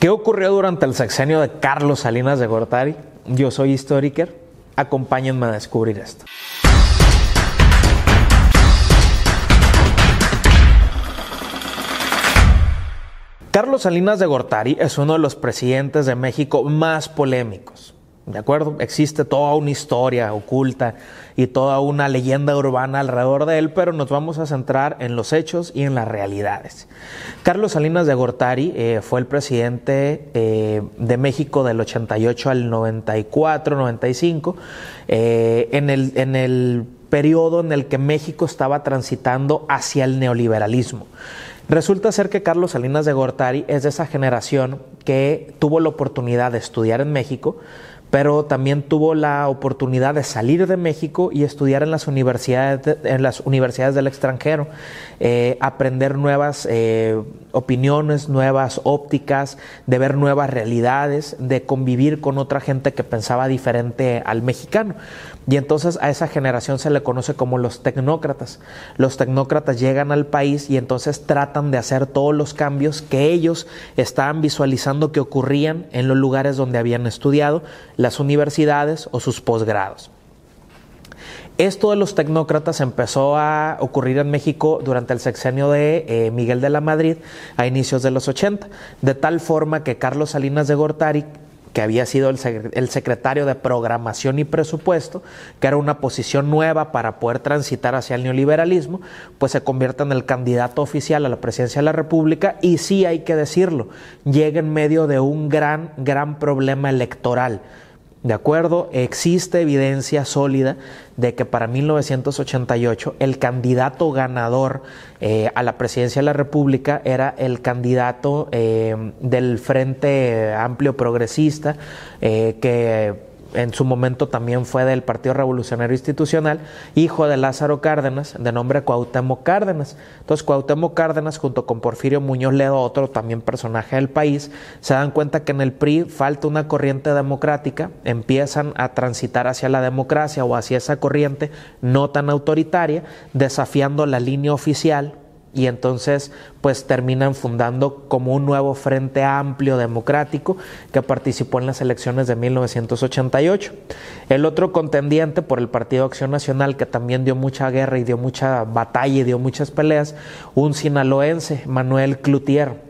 ¿Qué ocurrió durante el sexenio de Carlos Salinas de Gortari? Yo soy Historiker. Acompáñenme a descubrir esto. Carlos Salinas de Gortari es uno de los presidentes de México más polémicos. ¿De acuerdo? Existe toda una historia oculta y toda una leyenda urbana alrededor de él, pero nos vamos a centrar en los hechos y en las realidades. Carlos Salinas de Gortari eh, fue el presidente eh, de México del 88 al 94, 95, eh, en, el, en el periodo en el que México estaba transitando hacia el neoliberalismo. Resulta ser que Carlos Salinas de Gortari es de esa generación que tuvo la oportunidad de estudiar en México, pero también tuvo la oportunidad de salir de México y estudiar en las universidades, en las universidades del extranjero, eh, aprender nuevas eh, opiniones, nuevas ópticas, de ver nuevas realidades, de convivir con otra gente que pensaba diferente al mexicano. Y entonces a esa generación se le conoce como los tecnócratas. Los tecnócratas llegan al país y entonces tratan de hacer todos los cambios que ellos estaban visualizando que ocurrían en los lugares donde habían estudiado, las universidades o sus posgrados. Esto de los tecnócratas empezó a ocurrir en México durante el sexenio de eh, Miguel de la Madrid a inicios de los 80, de tal forma que Carlos Salinas de Gortari que había sido el, secretario de Programación y Presupuesto, que era una posición nueva para poder transitar hacia el neoliberalismo, pues se convierte en el candidato oficial a la presidencia de la República y sí hay que decirlo, llega en medio de un gran, gran problema electoral ¿De acuerdo? Existe evidencia sólida de que para 1988 el candidato ganador eh, a la presidencia de la República era el candidato eh, del Frente Amplio Progresista, eh, que en su momento también fue del Partido Revolucionario Institucional, hijo de Lázaro Cárdenas, de nombre Cuauhtémoc Cárdenas. Entonces Cuauhtémoc Cárdenas junto con Porfirio Muñoz Ledo, otro también personaje del país, se dan cuenta que en el PRI falta una corriente democrática, empiezan a transitar hacia la democracia o hacia esa corriente no tan autoritaria, desafiando la línea oficial y entonces pues terminan fundando como un nuevo frente amplio democrático que participó en las elecciones de 1988. El otro contendiente por el Partido Acción Nacional que también dio mucha guerra y dio mucha batalla y dio muchas peleas, un sinaloense, Manuel Cloutier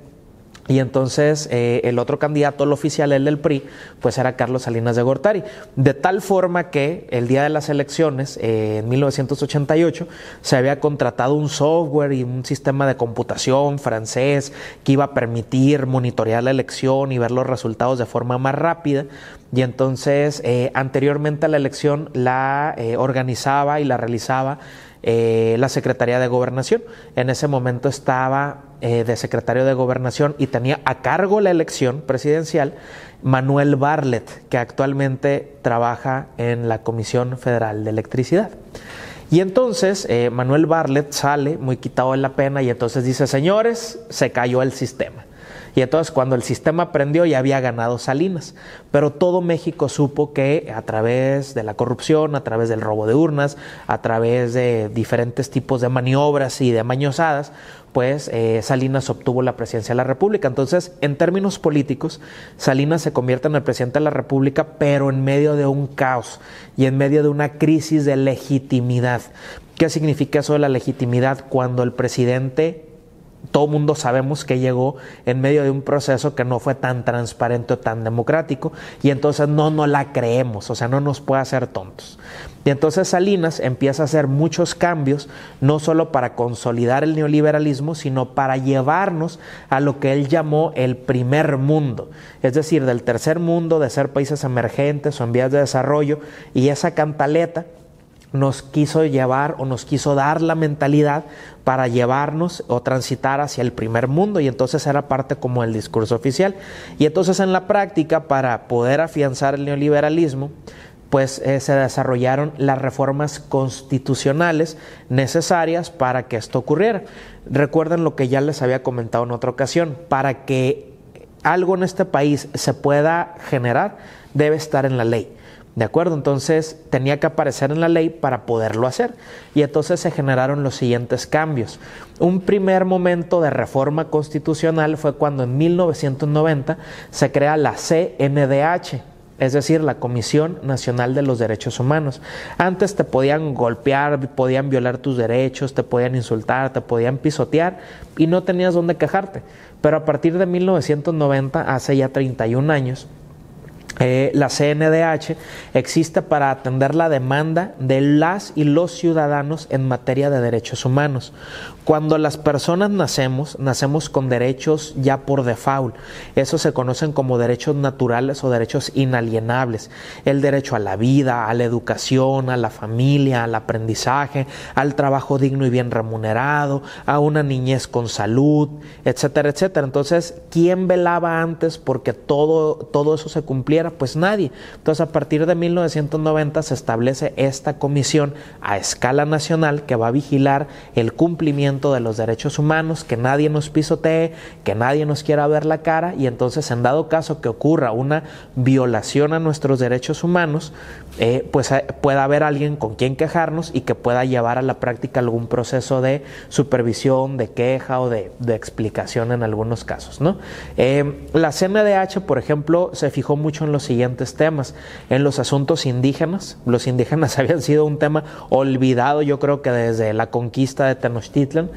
y entonces eh, el otro candidato, el oficial, el del PRI, pues era Carlos Salinas de Gortari. De tal forma que el día de las elecciones, eh, en 1988, se había contratado un software y un sistema de computación francés que iba a permitir monitorear la elección y ver los resultados de forma más rápida. Y entonces, eh, anteriormente a la elección, la organizaba y la realizaba la Secretaría de Gobernación. En ese momento estaba eh, de secretario de gobernación y tenía a cargo la elección presidencial Manuel Barlet, que actualmente trabaja en la Comisión Federal de Electricidad. Y entonces eh, Manuel Barlet sale muy quitado de la pena y entonces dice, señores, se cayó el sistema. Y entonces cuando el sistema prendió ya había ganado Salinas, pero todo México supo que a través de la corrupción, a través del robo de urnas, a través de diferentes tipos de maniobras y de mañosadas, pues eh, Salinas obtuvo la presidencia de la República. Entonces, en términos políticos, Salinas se convierte en el presidente de la República, pero en medio de un caos y en medio de una crisis de legitimidad. ¿Qué significa eso de la legitimidad? Cuando el presidente todo mundo sabemos que llegó en medio de un proceso que no fue tan transparente o tan democrático y entonces no nos la creemos, o sea, no nos puede hacer tontos. Y entonces Salinas empieza a hacer muchos cambios, no solo para consolidar el neoliberalismo, sino para llevarnos a lo que él llamó el primer mundo, es decir, del tercer mundo, de ser países emergentes o en vías de desarrollo, y esa cantaleta nos quiso llevar o nos quiso dar la mentalidad para llevarnos o transitar hacia el primer mundo y entonces era parte como el discurso oficial. Y entonces en la práctica, para poder afianzar el neoliberalismo, pues eh, se desarrollaron las reformas constitucionales necesarias para que esto ocurriera. Recuerden lo que ya les había comentado en otra ocasión, para que algo en este país se pueda generar, debe estar en la ley. ¿De acuerdo? Entonces tenía que aparecer en la ley para poderlo hacer. Y entonces se generaron los siguientes cambios. Un primer momento de reforma constitucional fue cuando en 1990 se crea la CNDH, es decir, la Comisión Nacional de los Derechos Humanos. Antes te podían golpear, podían violar tus derechos, te podían insultar, te podían pisotear y no tenías dónde quejarte. Pero a partir de 1990, hace ya 31 años, eh, la CNDH existe para atender la demanda de las y los ciudadanos en materia de derechos humanos. Cuando las personas nacemos, nacemos con derechos ya por default. Esos se conocen como derechos naturales o derechos inalienables. El derecho a la vida, a la educación, a la familia, al aprendizaje, al trabajo digno y bien remunerado, a una niñez con salud, etcétera, etcétera. Entonces, ¿quién velaba antes porque todo, todo eso se Pues nadie. Entonces, a partir de 1990 se establece esta comisión a escala nacional que va a vigilar el cumplimiento de los derechos humanos, que nadie nos pisotee, que nadie nos quiera ver la cara y entonces, en dado caso que ocurra una violación a nuestros derechos humanos, eh, pues eh, pueda haber alguien con quien quejarnos y que pueda llevar a la práctica algún proceso de supervisión, de queja o de, explicación en algunos casos. ¿no? Eh, la CNDH, por ejemplo, se fijó mucho en los siguientes temas. En los asuntos indígenas, los indígenas habían sido un tema olvidado, yo creo que desde la conquista de Tenochtitlan.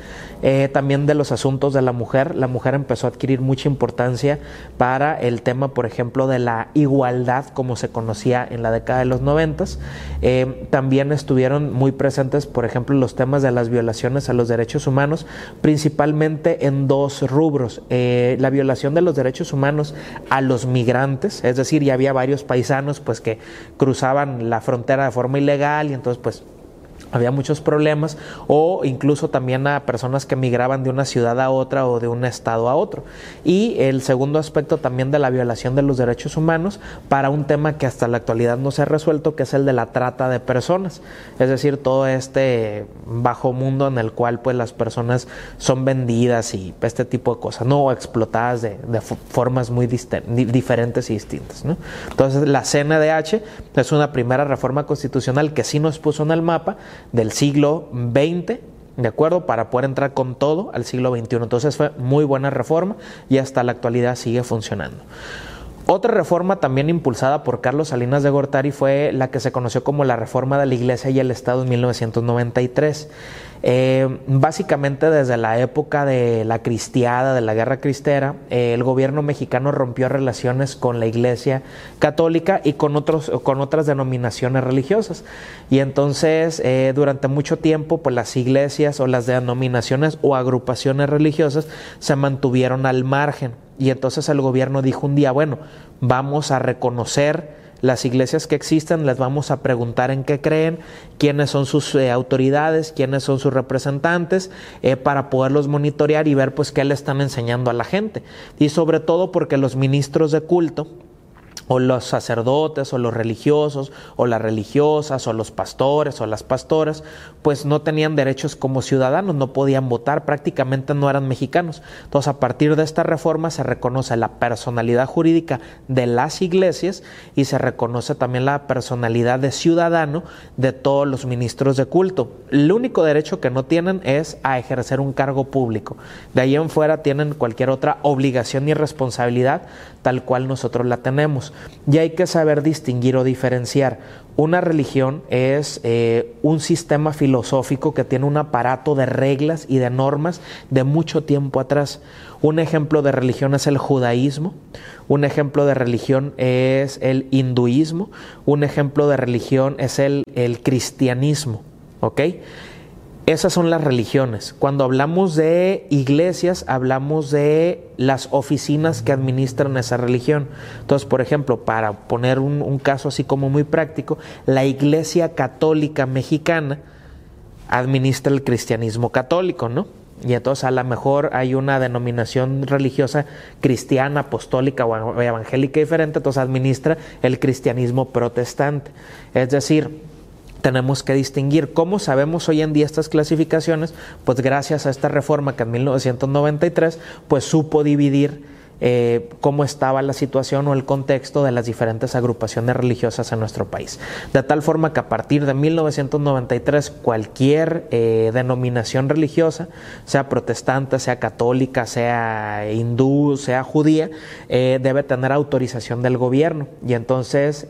también de los asuntos de la mujer, la mujer empezó a adquirir mucha importancia para el tema, por ejemplo, de la igualdad como se conocía en la década de los noventas. Eh, también estuvieron muy presentes, por ejemplo, los temas de las violaciones a los derechos humanos, principalmente en dos rubros. Eh, la violación de los derechos humanos a los migrantes, es decir, ya había varios paisanos pues que cruzaban la frontera de forma ilegal y entonces pues había muchos problemas o incluso también a personas que migraban de una ciudad a otra o de un estado a otro. Y el segundo aspecto también de la violación de los derechos humanos para un tema que hasta la actualidad no se ha resuelto, que es el de la trata de personas. Es decir, todo este bajo mundo en el cual pues las personas son vendidas y este tipo de cosas, ¿no? O explotadas de, formas muy diferentes y distintas. Entonces la CNDH es una primera reforma constitucional que sí nos puso en el mapa del siglo XX, ¿de acuerdo? Para poder entrar con todo al siglo XXI. Entonces fue muy buena reforma y hasta la actualidad sigue funcionando. Otra reforma también impulsada por Carlos Salinas de Gortari fue la que se conoció como la reforma de la Iglesia y el Estado en 1993. Eh, básicamente desde la época de la cristiada, de la guerra cristera, eh, el gobierno mexicano rompió relaciones con la Iglesia católica y con, otros, con otras denominaciones religiosas. Y entonces eh, durante mucho tiempo pues las iglesias o las denominaciones o agrupaciones religiosas se mantuvieron al margen. Y entonces el gobierno dijo un día, bueno, vamos a reconocer las iglesias que existen, les vamos a preguntar en qué creen, quiénes son sus eh, autoridades, quiénes son sus representantes, eh, para poderlos monitorear y ver pues qué le están enseñando a la gente. Y sobre todo porque los ministros de culto, o los sacerdotes o los religiosos o las religiosas o los pastores o las pastoras, pues no tenían derechos como ciudadanos, no podían votar, prácticamente no eran mexicanos. Entonces, a partir de esta reforma se reconoce la personalidad jurídica de las iglesias y se reconoce también la personalidad de ciudadano de todos los ministros de culto. El único derecho que no tienen es a ejercer un cargo público. De ahí en fuera tienen cualquier otra obligación y responsabilidad tal cual nosotros la tenemos. Y hay que saber distinguir o diferenciar. Una religión es eh, un sistema filosófico que tiene un aparato de reglas y de normas de mucho tiempo atrás. Un ejemplo de religión es el judaísmo, un ejemplo de religión es el hinduismo, un ejemplo de religión es el, el cristianismo. ¿Ok? Esas son las religiones. Cuando hablamos de iglesias, hablamos de las oficinas que administran esa religión. Entonces, por ejemplo, para poner un, caso así como muy práctico, la Iglesia Católica Mexicana administra el cristianismo católico, ¿no? Y entonces a lo mejor hay una denominación religiosa cristiana, apostólica o evangélica diferente, entonces administra el cristianismo protestante. Es decir, tenemos que distinguir. ¿Cómo sabemos hoy en día estas clasificaciones? Pues gracias a esta reforma que en 1993 pues supo dividir eh, cómo estaba la situación o el contexto de las diferentes agrupaciones religiosas en nuestro país. De tal forma que a partir de 1993 cualquier eh, denominación religiosa, sea protestante, sea católica, sea hindú, sea judía, eh, debe tener autorización del gobierno. Y entonces,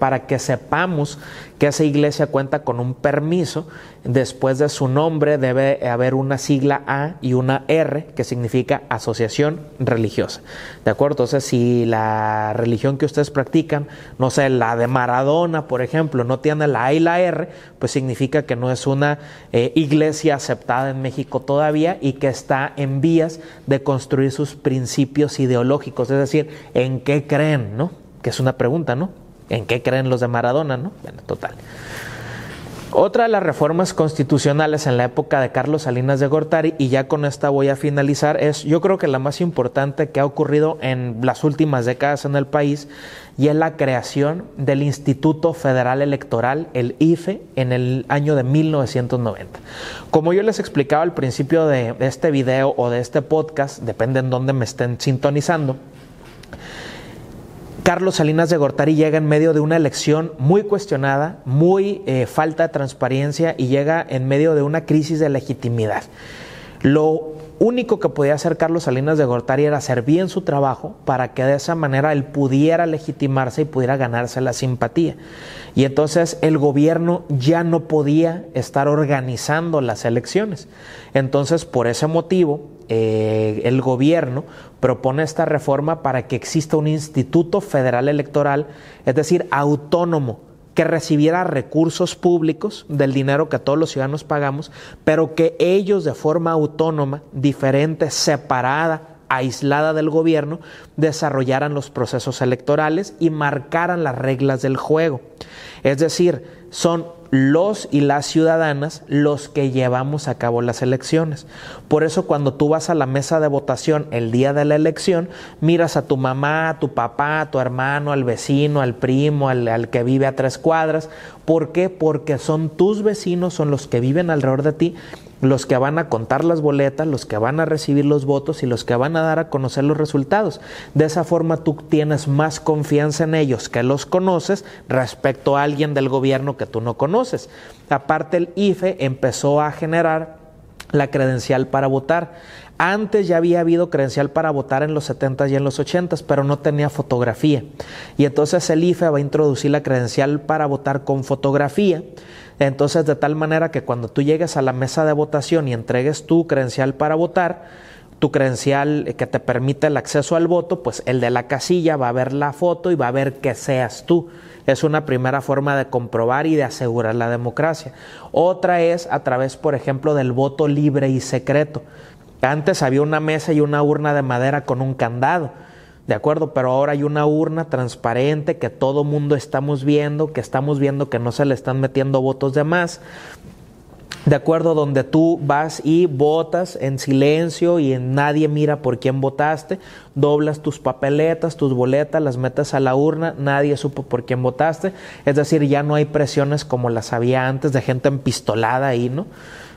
para que sepamos que esa iglesia cuenta con un permiso, después de su nombre debe haber una sigla A y una R, que significa asociación religiosa. ¿De acuerdo? Entonces, si la religión que ustedes practican, no sé, la de Maradona, por ejemplo, no tiene la A y la R, pues significa que no es una eh, iglesia aceptada en México todavía y que está en vías de construir sus principios ideológicos, es decir, en qué creen, ¿no? Que es una pregunta, ¿no? ¿En qué creen los de Maradona, no? Bueno, total. Otra de las reformas constitucionales en la época de Carlos Salinas de Gortari, y ya con esta voy a finalizar, es yo creo que la más importante que ha ocurrido en las últimas décadas en el país, y es la creación del Instituto Federal Electoral, el IFE, en el año de 1990. Como yo les explicaba al principio de este video o de este podcast, depende en dónde me estén sintonizando, Carlos Salinas de Gortari llega en medio de una elección muy cuestionada, muy eh, falta de transparencia y llega en medio de una crisis de legitimidad. Lo único que podía hacer Carlos Salinas de Gortari era hacer bien su trabajo para que de esa manera él pudiera legitimarse y pudiera ganarse la simpatía. Y entonces el gobierno ya no podía estar organizando las elecciones. Entonces, por ese motivo, eh, el gobierno propone esta reforma para que exista un instituto federal electoral, es decir, autónomo, que recibiera recursos públicos del dinero que todos los ciudadanos pagamos, pero que ellos de forma autónoma, diferente, separada, aislada del gobierno, desarrollaran los procesos electorales y marcaran las reglas del juego. Es decir, son los y las ciudadanas los que llevamos a cabo las elecciones. Por eso cuando tú vas a la mesa de votación el día de la elección, miras a tu mamá, a tu papá, a tu hermano, al vecino, al primo, al, al que vive a tres cuadras. ¿Por qué? Porque son tus vecinos, son los que viven alrededor de ti los que van a contar las boletas, los que van a recibir los votos y los que van a dar a conocer los resultados. De esa forma tú tienes más confianza en ellos que los conoces respecto a alguien del gobierno que tú no conoces. Aparte el IFE empezó a generar la credencial para votar. Antes ya había habido credencial para votar en los 70 y en los 80, pero no tenía fotografía. Y entonces el IFE va a introducir la credencial para votar con fotografía entonces, de tal manera que cuando tú llegues a la mesa de votación y entregues tu credencial para votar, tu credencial que te permite el acceso al voto, pues el de la casilla va a ver la foto y va a ver que seas tú. Es una primera forma de comprobar y de asegurar la democracia. Otra es a través, por ejemplo, del voto libre y secreto. Antes había una mesa y una urna de madera con un candado. ¿De acuerdo? Pero ahora hay una urna transparente que todo mundo estamos viendo, que estamos viendo que no se le están metiendo votos de más. De acuerdo, donde tú vas y votas en silencio y nadie mira por quién votaste, doblas tus papeletas, tus boletas, las metes a la urna, nadie supo por quién votaste. Es decir, ya no hay presiones como las había antes de gente empistolada ahí, ¿no?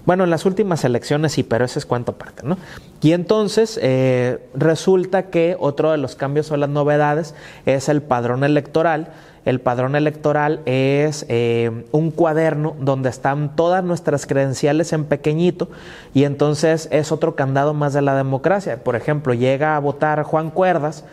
Bueno, en las últimas elecciones sí, pero ese es cuanto aparte, ¿no? Y entonces eh, resulta que otro de los cambios o las novedades es el padrón electoral. El padrón electoral es eh, un cuaderno donde están todas nuestras credenciales en pequeñito y entonces es otro candado más de la democracia. Por ejemplo, llega a votar Juan Cuerdas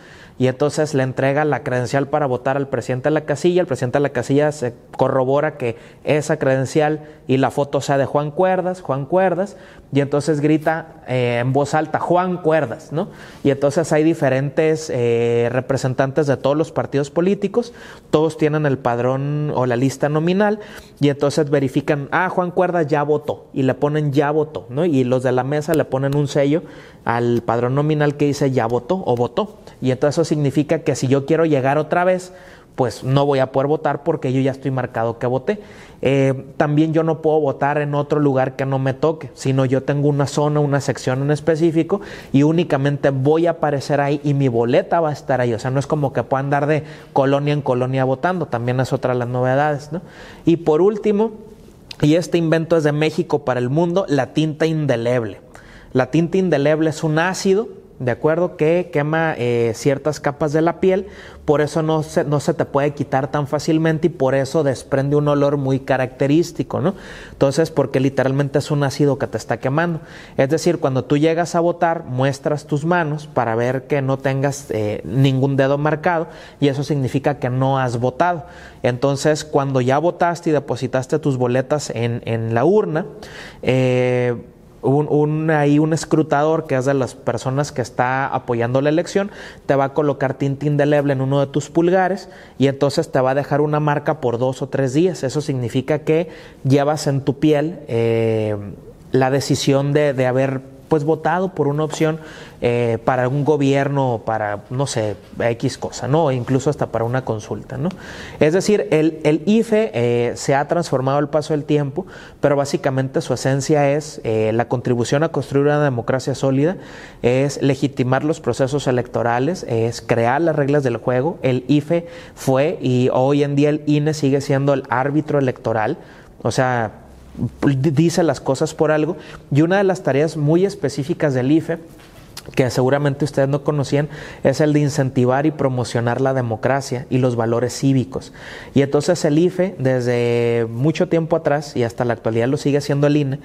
y entonces le entrega la credencial para votar al presidente de la casilla, el presidente de la casilla se corrobora que esa credencial y la foto sea de Juan Cuerdas, Juan Cuerdas, y entonces grita eh, en voz alta, Juan Cuerdas, ¿no? Y entonces hay diferentes eh, representantes de todos los partidos políticos, todos tienen el padrón o la lista nominal, y entonces verifican, ah, Juan Cuerdas ya votó, y le ponen ya votó, ¿no? Y los de la mesa le ponen un sello al padrón nominal que dice ya votó o votó. Y entonces eso significa que si yo quiero llegar otra vez, pues no voy a poder votar porque yo ya estoy marcado que voté. Eh, también yo no puedo votar en otro lugar que no me toque, sino yo tengo una zona, una sección en específico y únicamente voy a aparecer ahí y mi boleta va a estar ahí. O sea, no es como que pueda andar de colonia en colonia votando, también es otra de las novedades. ¿no? Y por último, y este invento es de México para el mundo, la tinta indeleble. La tinta indeleble es un ácido, ¿de acuerdo? Que quema eh, ciertas capas de la piel, por eso no se, no se te puede quitar tan fácilmente y por eso desprende un olor muy característico, ¿no? Entonces, porque literalmente es un ácido que te está quemando. Es decir, cuando tú llegas a botar, muestras tus manos para ver que no tengas eh, ningún dedo marcado y eso significa que no has votado. Entonces, cuando ya votaste y depositaste tus boletas en, en la urna, eh, un, un, ahí un escrutador que es de las personas que está apoyando la elección, te va a colocar tinta indeleble en uno de tus pulgares y entonces te va a dejar una marca por dos o tres días. Eso significa que llevas en tu piel eh, la decisión de, de haber pues votado por una opción eh, para un gobierno, para, no sé, X cosa, ¿no? Incluso hasta para una consulta, ¿no? Es decir, el, el IFE eh, se ha transformado al paso del tiempo, pero básicamente su esencia es eh, la contribución a construir una democracia sólida, es legitimar los procesos electorales, es crear las reglas del juego. El IFE fue y hoy en día el INE sigue siendo el árbitro electoral, o sea, dice las cosas por algo. Y una de las tareas muy específicas del IFE que seguramente ustedes no conocían, es el de incentivar y promocionar la democracia y los valores cívicos. Y entonces el IFE, desde mucho tiempo atrás y hasta la actualidad lo sigue haciendo el INE,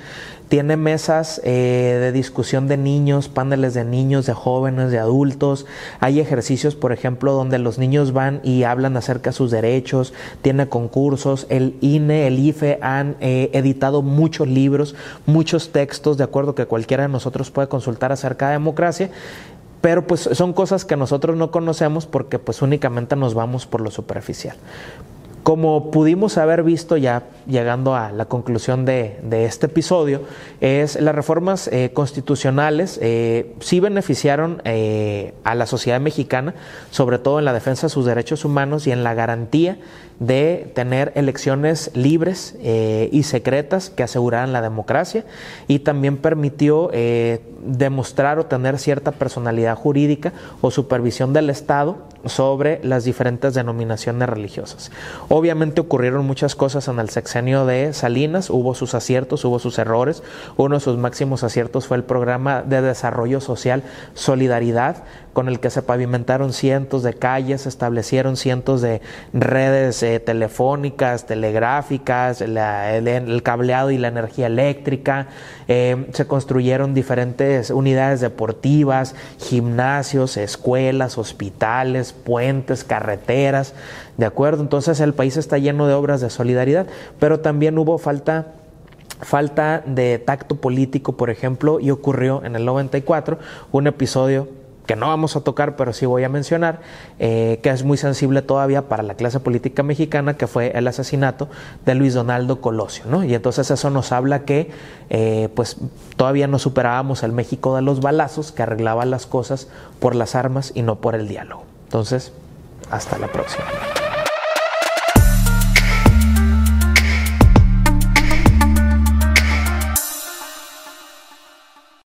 tiene mesas eh, de discusión de niños, paneles de niños, de jóvenes, de adultos. Hay ejercicios, por ejemplo, donde los niños van y hablan acerca de sus derechos, tiene concursos. El INE, el IFE han eh, editado muchos libros, muchos textos, de acuerdo que cualquiera de nosotros puede consultar acerca de democracia pero pues son cosas que nosotros no conocemos porque pues únicamente nos vamos por lo superficial. Como pudimos haber visto ya llegando a la conclusión de, este episodio, es las reformas eh, constitucionales eh, sí beneficiaron eh, a la sociedad mexicana, sobre todo en la defensa de sus derechos humanos y en la garantía de tener elecciones libres y secretas que aseguraran la democracia y también permitió demostrar o tener cierta personalidad jurídica o supervisión del Estado sobre las diferentes denominaciones religiosas. Obviamente ocurrieron muchas cosas en el sexenio de Salinas, hubo sus aciertos, hubo sus errores. Uno de sus máximos aciertos fue el programa de desarrollo social Solidaridad, con el que se pavimentaron cientos de calles, se establecieron cientos de redes eh, telefónicas, telegráficas, el, cableado y la energía eléctrica, eh, se construyeron diferentes unidades deportivas, gimnasios, escuelas, hospitales, puentes, carreteras, ¿de acuerdo? Entonces el país está lleno de obras de solidaridad, pero también hubo falta falta de tacto político, por ejemplo, y ocurrió en el 94 un episodio que no vamos a tocar, pero sí voy a mencionar, eh, que es muy sensible todavía para la clase política mexicana, que fue el asesinato de Luis Donaldo Colosio, ¿no? Y entonces eso nos habla que eh, pues todavía no superábamos el México de los balazos, que arreglaba las cosas por las armas y no por el diálogo. Entonces, hasta la próxima.